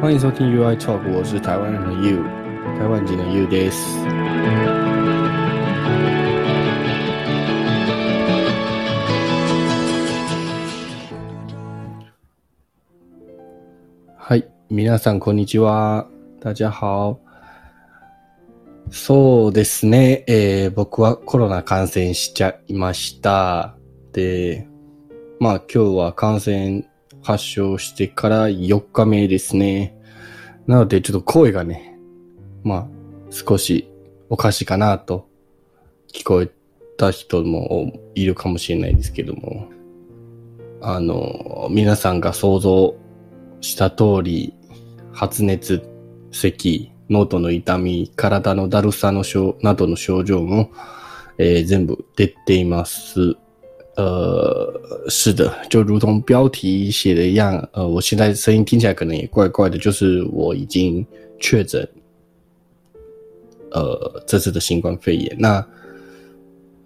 欢迎收听 UI Talk，我是台湾人的 You，台湾人的 You です。皆さん、こんにちは。大家好。そうですね、えー、僕はコロナ感染しちゃいました。で、まあ今日は感染発症してから4日目ですね。なので、ちょっと声がね、まあ、少しおかしいかなと聞こえた人もいるかもしれないですけども、あの、皆さんが想像した通り、発熱、咳、喉の痛み、体のだるさの症などの症状も、えー、全部出ています。呃，是的，就如同标题写的一样。呃，我现在声音听起来可能也怪怪的，就是我已经确诊，呃，这次的新冠肺炎。那，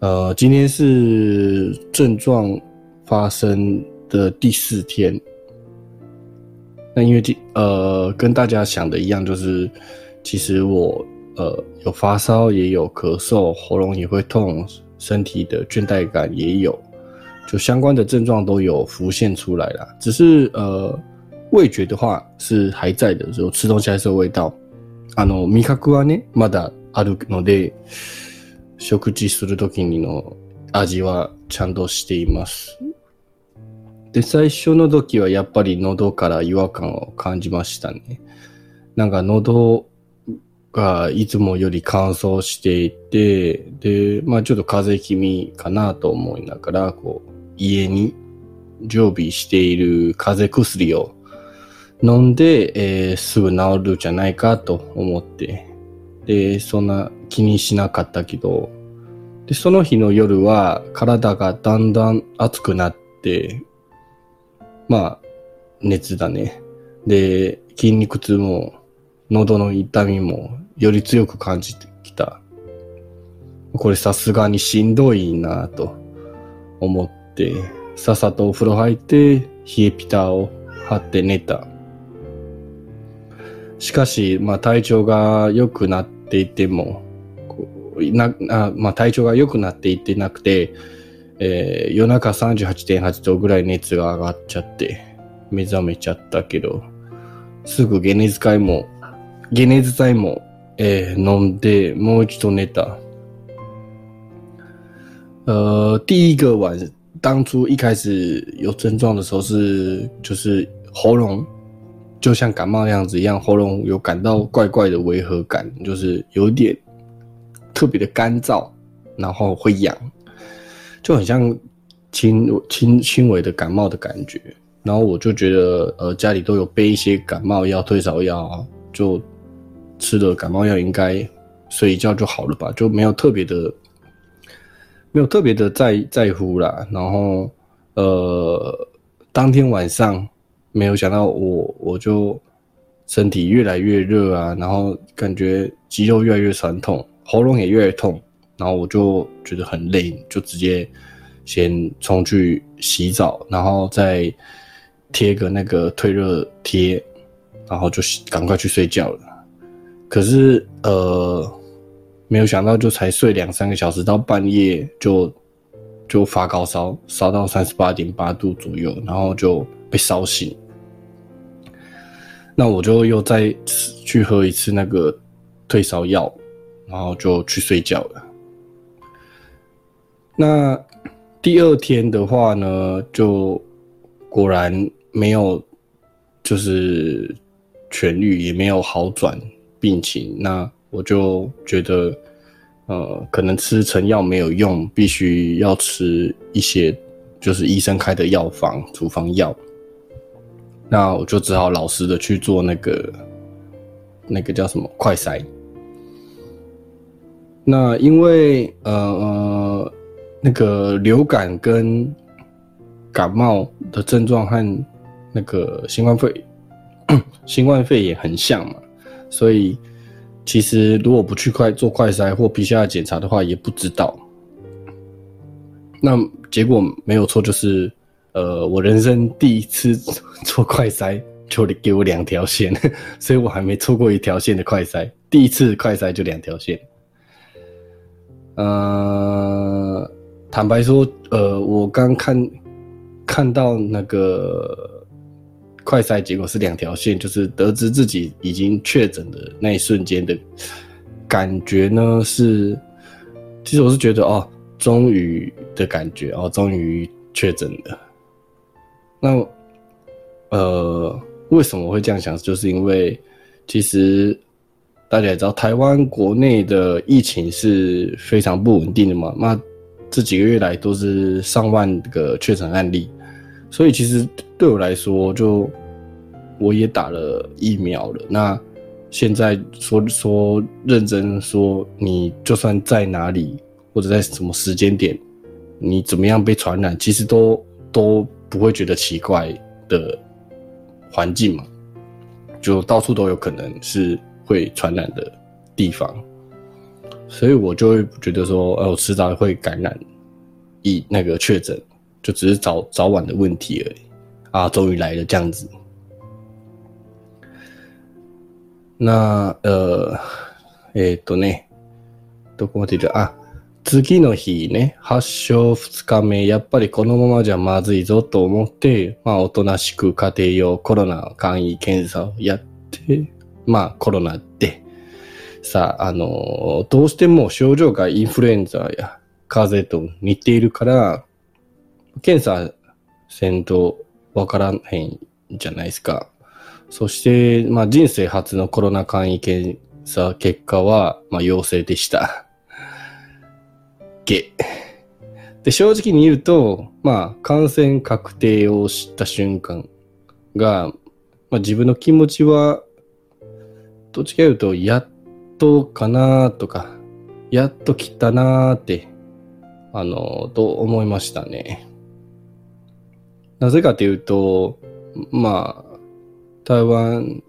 呃，今天是症状发生的第四天。那因为今呃，跟大家想的一样，就是其实我呃有发烧，也有咳嗽，喉咙也会痛，身体的倦怠感也有。就相关的症状都有浮现出来啦。只是呃，味觉的话是还在的，就吃东西还是有味道。あの味覚はねまだあるので、食事するときにの味はちゃんとしています。で、最初の時はやっぱり喉から違和感を感じましたね。なんか喉がいつもより乾燥していて、で、まあちょっと風邪気味かなと思いながら、こう、家に常備している風邪薬を飲んで、えー、すぐ治るじゃないかと思って、で、そんな気にしなかったけど、で、その日の夜は体がだんだん熱くなって、まあ、熱だね。で、筋肉痛も、喉の痛みもより強く感じてきた。これさすがにしんどいなと思って、、さっさとお風呂入って、冷えピタを張って寝た。しかし、まあ、体調が良くなっていても、なあまあ、体調が良くなっていってなくて、えー、夜中38.8度ぐらい熱が上がっちゃって、目覚めちゃったけど、すぐ解熱剤も、解熱剤も、えー、飲んで、もう一度寝た。呃，第一个晚当初一开始有症状的时候是就是喉咙，就像感冒那样子一样，喉咙有感到怪怪的违和感，就是有点特别的干燥，然后会痒，就很像轻轻轻微的感冒的感觉。然后我就觉得呃家里都有备一些感冒药、退烧药，就吃了感冒药，应该睡一觉就好了吧，就没有特别的。没有特别的在在乎啦，然后呃，当天晚上没有想到我我就身体越来越热啊，然后感觉肌肉越来越酸痛，喉咙也越来越痛，然后我就觉得很累，就直接先冲去洗澡，然后再贴个那个退热贴，然后就赶快去睡觉了。可是呃。没有想到，就才睡两三个小时，到半夜就就发高烧，烧到三十八点八度左右，然后就被烧醒。那我就又再去喝一次那个退烧药，然后就去睡觉了。那第二天的话呢，就果然没有，就是痊愈，也没有好转病情。那我就觉得。呃，可能吃成药没有用，必须要吃一些，就是医生开的药方、处方药。那我就只好老实的去做那个，那个叫什么快筛。那因为呃呃，那个流感跟感冒的症状和那个新冠肺 新冠肺炎也很像嘛，所以。其实，如果不去快做快筛或皮下检查的话，也不知道。那结果没有错，就是，呃，我人生第一次做快筛，就给我两条线，所以我还没抽过一条线的快筛，第一次快筛就两条线。呃，坦白说，呃，我刚看看到那个。快筛结果是两条线，就是得知自己已经确诊的那一瞬间的感觉呢？是，其实我是觉得哦，终于的感觉哦，终于确诊了。那，呃，为什么会这样想？就是因为其实大家也知道，台湾国内的疫情是非常不稳定的嘛。那这几个月来都是上万个确诊案例。所以其实对我来说，就我也打了疫苗了。那现在说说认真说，你就算在哪里或者在什么时间点，你怎么样被传染，其实都都不会觉得奇怪的环境嘛，就到处都有可能是会传染的地方，所以我就会觉得说，哦，我迟早会感染，一那个确诊。就只是早早晚的问题而已。啊，终于来了这样子。な、呃、えっ、とね、どこまでいるあ、次の日ね、発症2日目、やっぱりこのままじゃまずいぞと思って、まあ、おとなしく家庭用コロナ簡易検査をやって、まあ、コロナで。さあ、あの、どうしても症状がインフルエンザや風邪と似ているから、検査せんとからへんじゃないですか。そして、まあ、人生初のコロナ簡易検査結果は、まあ、陽性でした。げ。で、正直に言うと、まあ、感染確定を知った瞬間が、まあ、自分の気持ちは、どっちか言うと、やっとかなとか、やっと来たなって、あの、と思いましたね。なぜかというと、まあ、台湾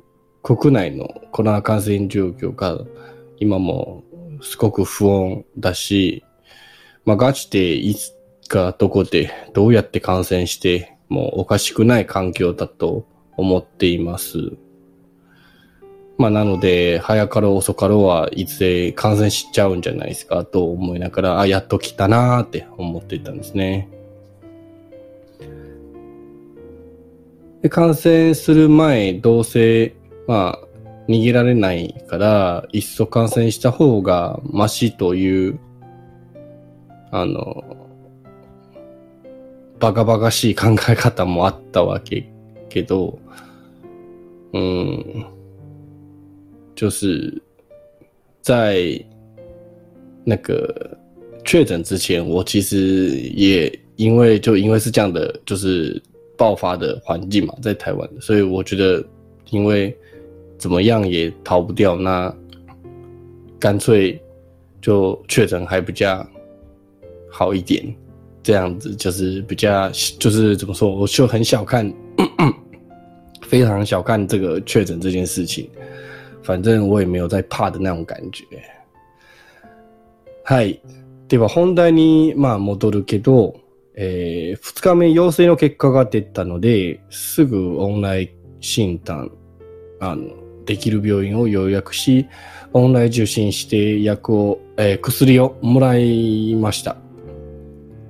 国内のコロナ感染状況が今もすごく不穏だし、まあ、ガチでいつかどこでどうやって感染してもおかしくない環境だと思っています。まあ、なので、早かろう遅かろうはいつで感染しちゃうんじゃないですかと思いながら、あ、やっと来たなーって思っていたんですね。で、完成する前、どうせ、まあ、逃げられないから、いっそ感染した方がマシという、あの、バカバカしい考え方もあったわけけど、うん、就是在那个确诊之前，我其实也因为就因为是这样的，就是爆发的环境嘛，在台湾，所以我觉得，因为怎么样也逃不掉，那干脆就确诊还比较好一点，这样子就是比较就是怎么说，我就很小看，非常小看这个确诊这件事情，反正我也没有在怕的那种感觉。嗨，では本題にまあ戻るけど。えー、日目陽性の結果が出たので、すぐオンライン診断、あの、できる病院を予約し、オンライン受診して薬を、えー、薬をもらいました。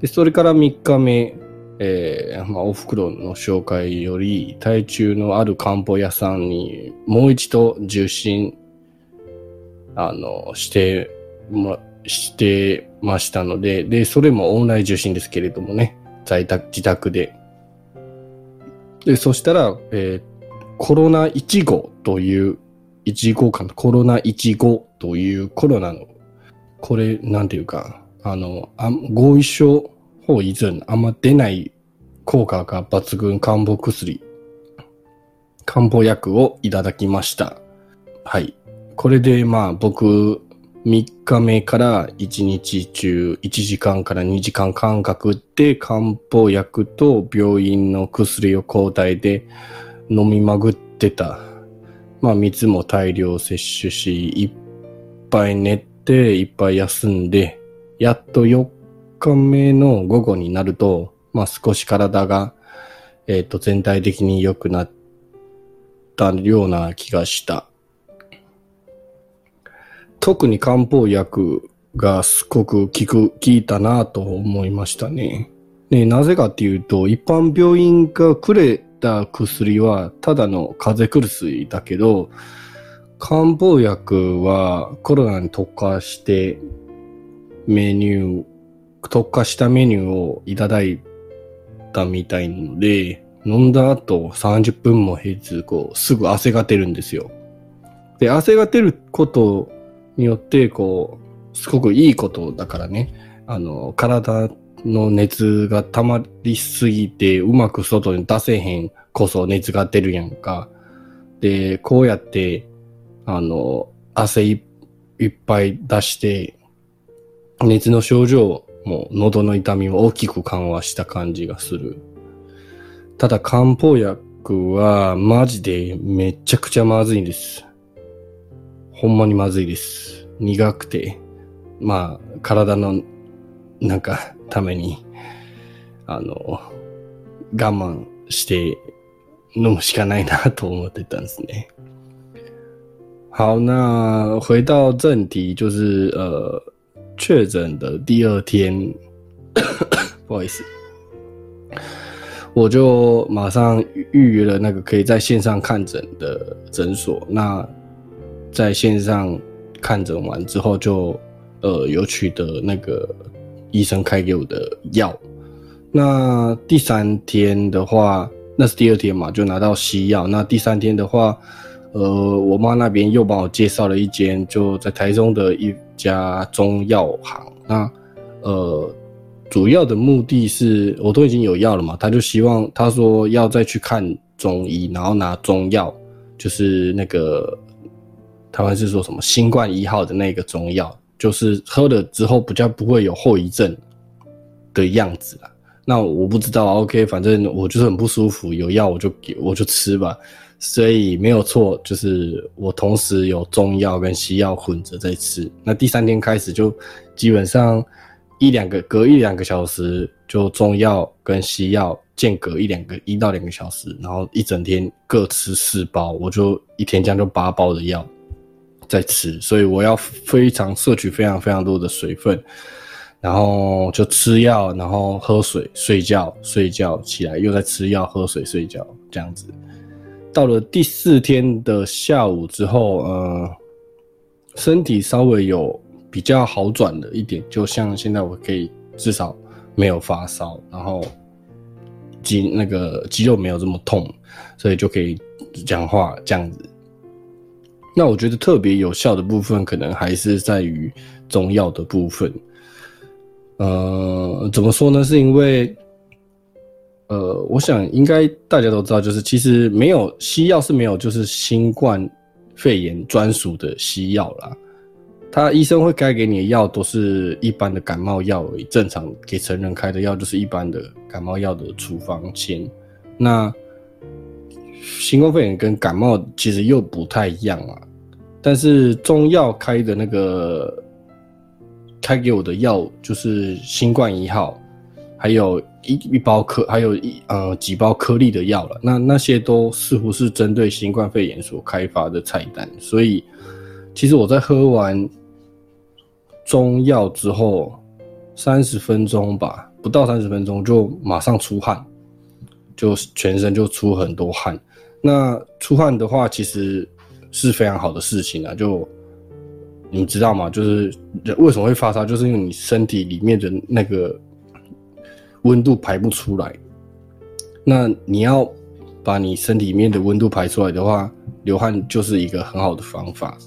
で、それから三日目、えー、まあ、お袋の紹介より、体中のある漢方屋さんにもう一度受診、あの、してもら、してましたので、で、それもオンライン受診ですけれどもね、在宅、自宅で。で、そしたら、えー、コロナ1号という、1号館、コロナ1号というコロナの、これ、なんていうか、あの、あ合意症法依存、あんま出ない効果が抜群漢方薬、漢方薬をいただきました。はい。これで、まあ、僕、3日目から1日中1時間から2時間間隔で漢方薬と病院の薬を交代で飲みまぐってた。まあ水も大量摂取し、いっぱい寝て、いっぱい休んで、やっと4日目の午後になると、まあ少し体が、えっ、ー、と全体的に良くなったような気がした。特に漢方薬がすごく効く、効いたなと思いましたね。ね、なぜかっていうと、一般病院がくれた薬はただの風邪薬水だけど、漢方薬はコロナに特化してメニュー、特化したメニューをいただいたみたいので、飲んだ後30分も経つこうすぐ汗が出るんですよ。で、汗が出ることによって、こう、すごくいいことだからね、あの、体の熱が溜まりすぎて、うまく外に出せへんこそ熱が出るやんか。で、こうやって、あの、汗いっぱい出して、熱の症状も喉の痛みを大きく緩和した感じがする。ただ漢方薬はマジでめちゃくちゃまずいんです。ほんまにまずいです。苦くて、まあ、体の、なんか、ために、あの、我慢して飲むしかないなと思ってたんですね。好，那回到正题，就是呃，确诊的第二天 不好意思，我就马上预约了那个可以在线上看诊的诊所。那在线上看诊完之后，就呃有取得那个医生开给我的药。那第三天的话，那是第二天嘛，就拿到西药。那第三天的话，呃，我妈那边又帮我介绍了一间就在台中的一家中药行。那呃，主要的目的是我都已经有药了嘛，他就希望他说要再去看中医，然后拿中药，就是那个。台湾是说什么新冠一号的那个中药，就是喝了之后比较不会有后遗症的样子了。那我不知道，OK，反正我就是很不舒服，有药我就我就吃吧。所以没有错，就是我同时有中药跟西药混着在吃。那第三天开始就基本上一两个隔一两个小时就中药跟西药间隔一两个一到两个小时，然后一整天各吃四包，我就一天这样就八包的药。在吃，所以我要非常摄取非常非常多的水分，然后就吃药，然后喝水，睡觉，睡觉起来又在吃药，喝水，睡觉这样子。到了第四天的下午之后，呃，身体稍微有比较好转的一点，就像现在我可以至少没有发烧，然后肌那个肌肉没有这么痛，所以就可以讲话这样子。那我觉得特别有效的部分，可能还是在于中药的部分。呃，怎么说呢？是因为，呃，我想应该大家都知道，就是其实没有西药是没有就是新冠肺炎专属的西药啦。他医生会开给你的药，都是一般的感冒药，正常给成人开的药，就是一般的感冒药的处方笺。那新冠肺炎跟感冒其实又不太一样啊。但是中药开的那个，开给我的药就是新冠一号，还有一一包颗，还有一呃几包颗粒的药了。那那些都似乎是针对新冠肺炎所开发的菜单？所以，其实我在喝完中药之后，三十分钟吧，不到三十分钟就马上出汗，就全身就出很多汗。那出汗的话，其实。是非常好的事情啊！就你知道吗？就是为什么会发烧，就是因为你身体里面的那个温度排不出来。那你要把你身体里面的温度排出来的话，流汗就是一个很好的方法。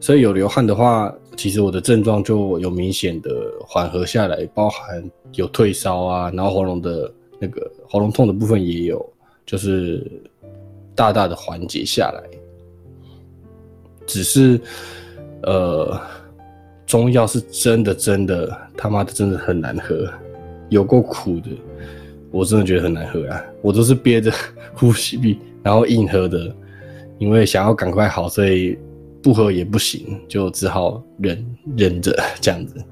所以有流汗的话，其实我的症状就有明显的缓和下来，包含有退烧啊，然后喉咙的那个喉咙痛的部分也有，就是大大的缓解下来。只是，呃，中药是真的真的他妈的真的很难喝，有够苦的，我真的觉得很难喝啊！我都是憋着呼吸然后硬喝的，因为想要赶快好，所以不喝也不行，就只好忍忍着这样子。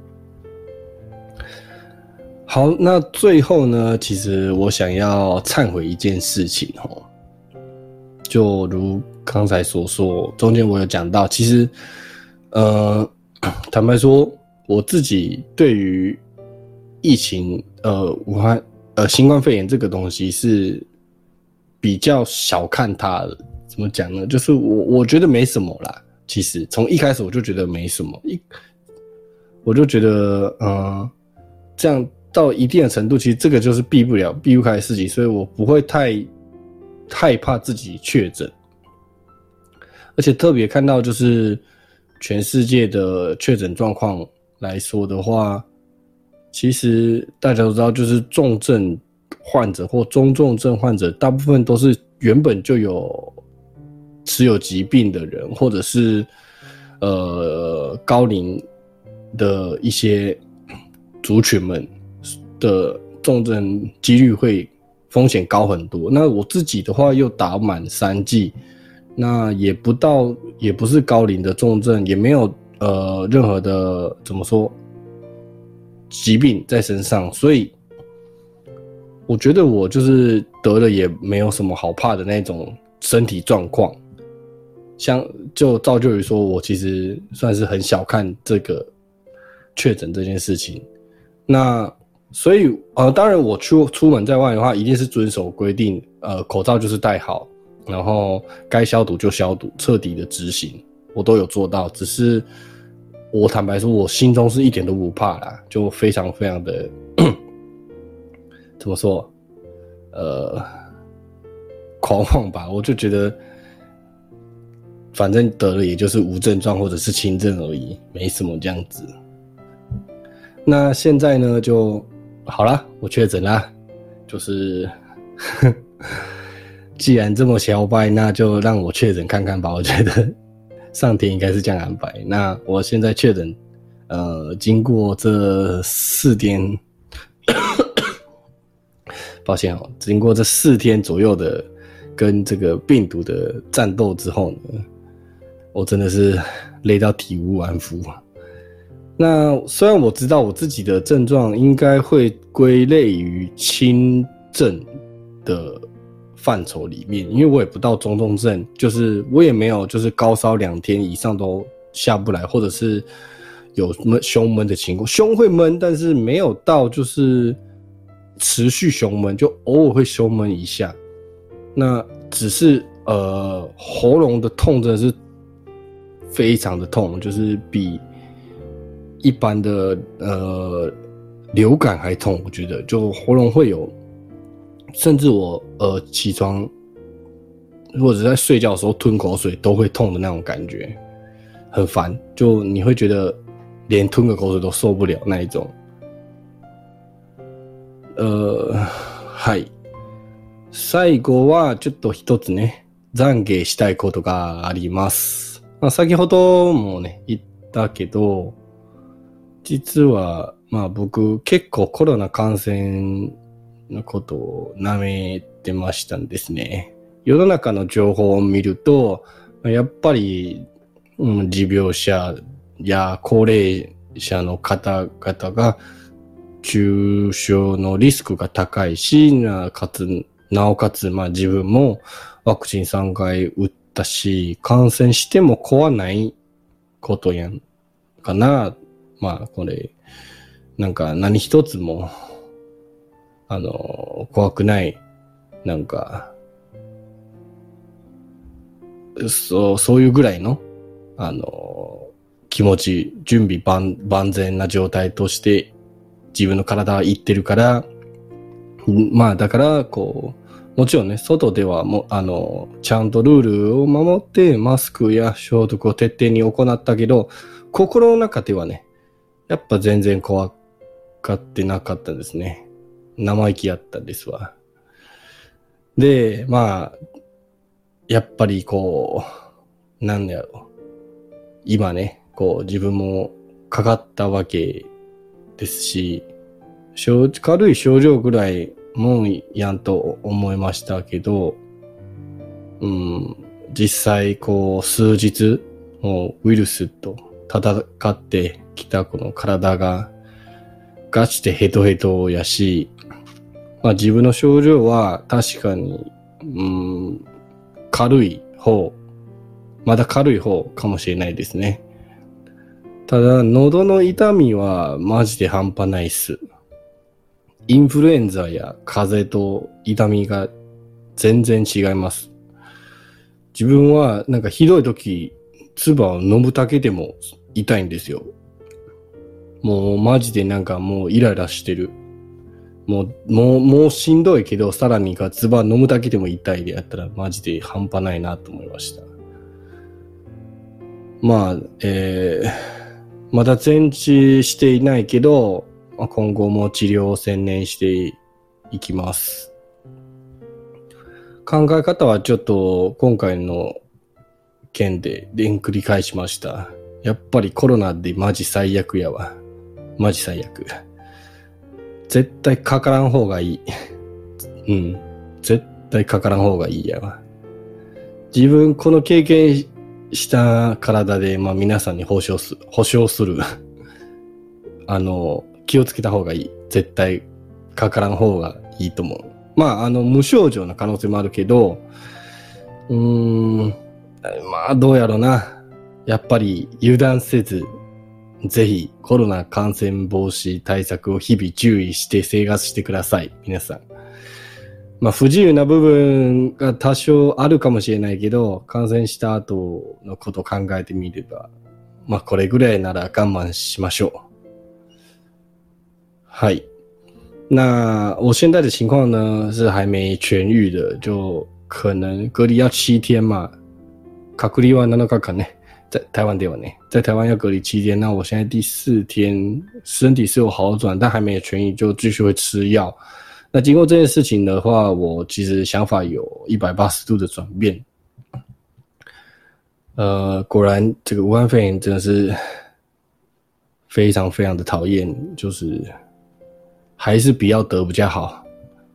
好，那最后呢，其实我想要忏悔一件事情哦，就如。刚才所说中间，我有讲到，其实，呃，坦白说，我自己对于疫情，呃，武汉，呃，新冠肺炎这个东西是比较小看它。的。怎么讲呢？就是我我觉得没什么啦。其实从一开始我就觉得没什么，一我就觉得，嗯，这样到一定的程度，其实这个就是避不了、避不开的事情，所以我不会太害怕自己确诊。而且特别看到，就是全世界的确诊状况来说的话，其实大家都知道，就是重症患者或中重症患者，大部分都是原本就有持有疾病的人，或者是呃高龄的一些族群们，的重症几率会风险高很多。那我自己的话，又打满三剂。那也不到，也不是高龄的重症，也没有呃任何的怎么说疾病在身上，所以我觉得我就是得了也没有什么好怕的那种身体状况，像就造就于说我其实算是很小看这个确诊这件事情，那所以呃当然我出出门在外的话，一定是遵守规定，呃口罩就是戴好。然后该消毒就消毒，彻底的执行，我都有做到。只是我坦白说，我心中是一点都不怕啦，就非常非常的 怎么说，呃，狂妄吧？我就觉得，反正得了也就是无症状或者是轻症而已，没什么这样子。那现在呢，就好了，我确诊啦，就是。既然这么消败，那就让我确诊看看吧。我觉得 上天应该是这样安排。那我现在确诊，呃，经过这四天，抱歉哦，经过这四天左右的跟这个病毒的战斗之后呢，我真的是累到体无完肤。啊。那虽然我知道我自己的症状应该会归类于轻症的。范畴里面，因为我也不到中重症，就是我也没有就是高烧两天以上都下不来，或者是有什么胸闷的情况，胸会闷，但是没有到就是持续胸闷，就偶尔会胸闷一下。那只是呃喉咙的痛真的是非常的痛，就是比一般的呃流感还痛，我觉得就喉咙会有。甚至我呃起床或者在睡觉的时候吞口水都会痛的那种感觉，很烦，就你会觉得连吞个口水都受不了那一种。呃、はい。最後はちょっと一つね、懺悔したいことがあります。まあ、先ほどもね、言ったけど、実は、まあ僕結構コロナ感染のことを舐めてましたんですね。世の中の情報を見ると、やっぱり、うん、持病者や高齢者の方々が重症のリスクが高いし、なかつなおかつ、まあ自分もワクチン3回打ったし、感染しても怖ないことやんかな。まあこれ、なんか何一つもあの、怖くない、なんか、そう、そういうぐらいの、あの、気持ち、準備万万全な状態として、自分の体は行ってるから、まあだから、こう、もちろんね、外ではも、あの、ちゃんとルールを守って、マスクや消毒を徹底に行ったけど、心の中ではね、やっぱ全然怖がってなかったですね。生意気やったですわ。で、まあ、やっぱりこう、なんだろう。今ね、こう自分もかかったわけですし、軽い症状ぐらいもんやんと思いましたけど、うん、実際こう数日、もうウイルスと戦ってきたこの体がガチでヘトヘトやし、まあ、自分の症状は確かに、うん、軽い方、まだ軽い方かもしれないですね。ただ、喉の痛みはマジで半端ないっす。インフルエンザや風邪と痛みが全然違います。自分はなんかひどい時、唾を飲むだけでも痛いんですよ。もうマジでなんかもうイライラしてる。もう、もう、もうしんどいけど、さらにガツバ飲むだけでも痛いでやったら、マジで半端ないなと思いました。まあ、えー、まだ全治していないけど、まあ、今後も治療を専念していきます。考え方はちょっと今回の件でん繰り返しました。やっぱりコロナでマジ最悪やわ。マジ最悪。絶対かからん方がいい。うん。絶対かからん方がいいやわ。自分この経験した体で、まあ皆さんに保証す、保証する。あの、気をつけた方がいい。絶対かからん方がいいと思う。まあ、あの、無症状の可能性もあるけど、うーん、まあ、どうやろうな。やっぱり油断せず、ぜひコロナ感染防止対策を日々注意して生活してください。皆さん。まあ不自由な部分が多少あるかもしれないけど、感染した後のこと考えてみれば、まあこれぐらいなら我慢しましょう。はい。那我现在的情况呢是还没痊愈的，就可能隔离要七天嘛，隔離は7日間ね。在台湾得完呢，在台湾要隔离七天。那我现在第四天，身体是有好转，但还没有痊愈，就继续会吃药。那经过这件事情的话，我其实想法有一百八十度的转变。呃，果然这个武汉肺炎真的是非常非常的讨厌，就是还是不要得比较好，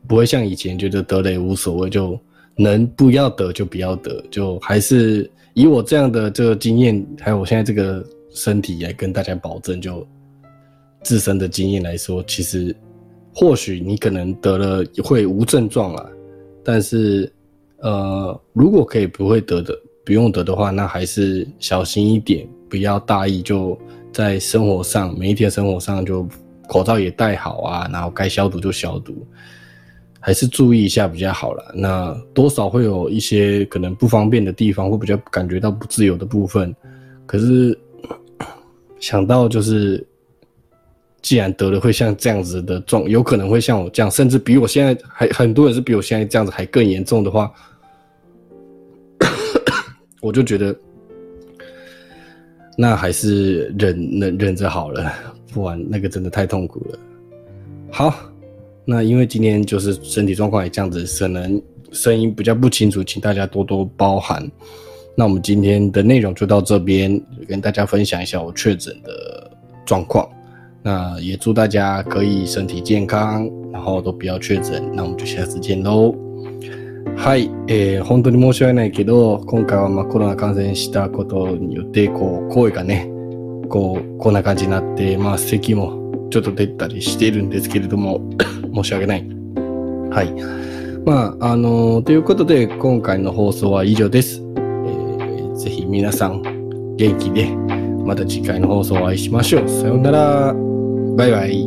不会像以前觉得得也无所谓，就能不要得就不要得，就还是。以我这样的这个经验，还有我现在这个身体来跟大家保证，就自身的经验来说，其实或许你可能得了会无症状啦，但是呃，如果可以不会得的，不用得的话，那还是小心一点，不要大意，就在生活上每一天生活上就口罩也戴好啊，然后该消毒就消毒。还是注意一下比较好了。那多少会有一些可能不方便的地方，会比较感觉到不自由的部分。可是想到就是，既然得了会像这样子的状，有可能会像我这样，甚至比我现在还很多人是比我现在这样子还更严重的话，我就觉得那还是忍忍忍着好了，不然那个真的太痛苦了。好。那因为今天就是身体状况也这样子，可能声音比较不清楚，请大家多多包涵。那我们今天的内容就到这边，跟大家分享一下我确诊的状况。那也祝大家可以身体健康，然后都不要确诊。那我们就下次见喽。はい、えー、本当に申し訳ないけど、今回はまコロナ感染したことによって、こう、声がね、こう、こんな感じになって、まあ、咳もちょっと出たりしてるんですけれども申し訳ない。はい。まあ、あのー、ということで、今回の放送は以上です。えー、ぜひ皆さん、元気で、また次回の放送をお会いしましょう。さようなら。バイバイ。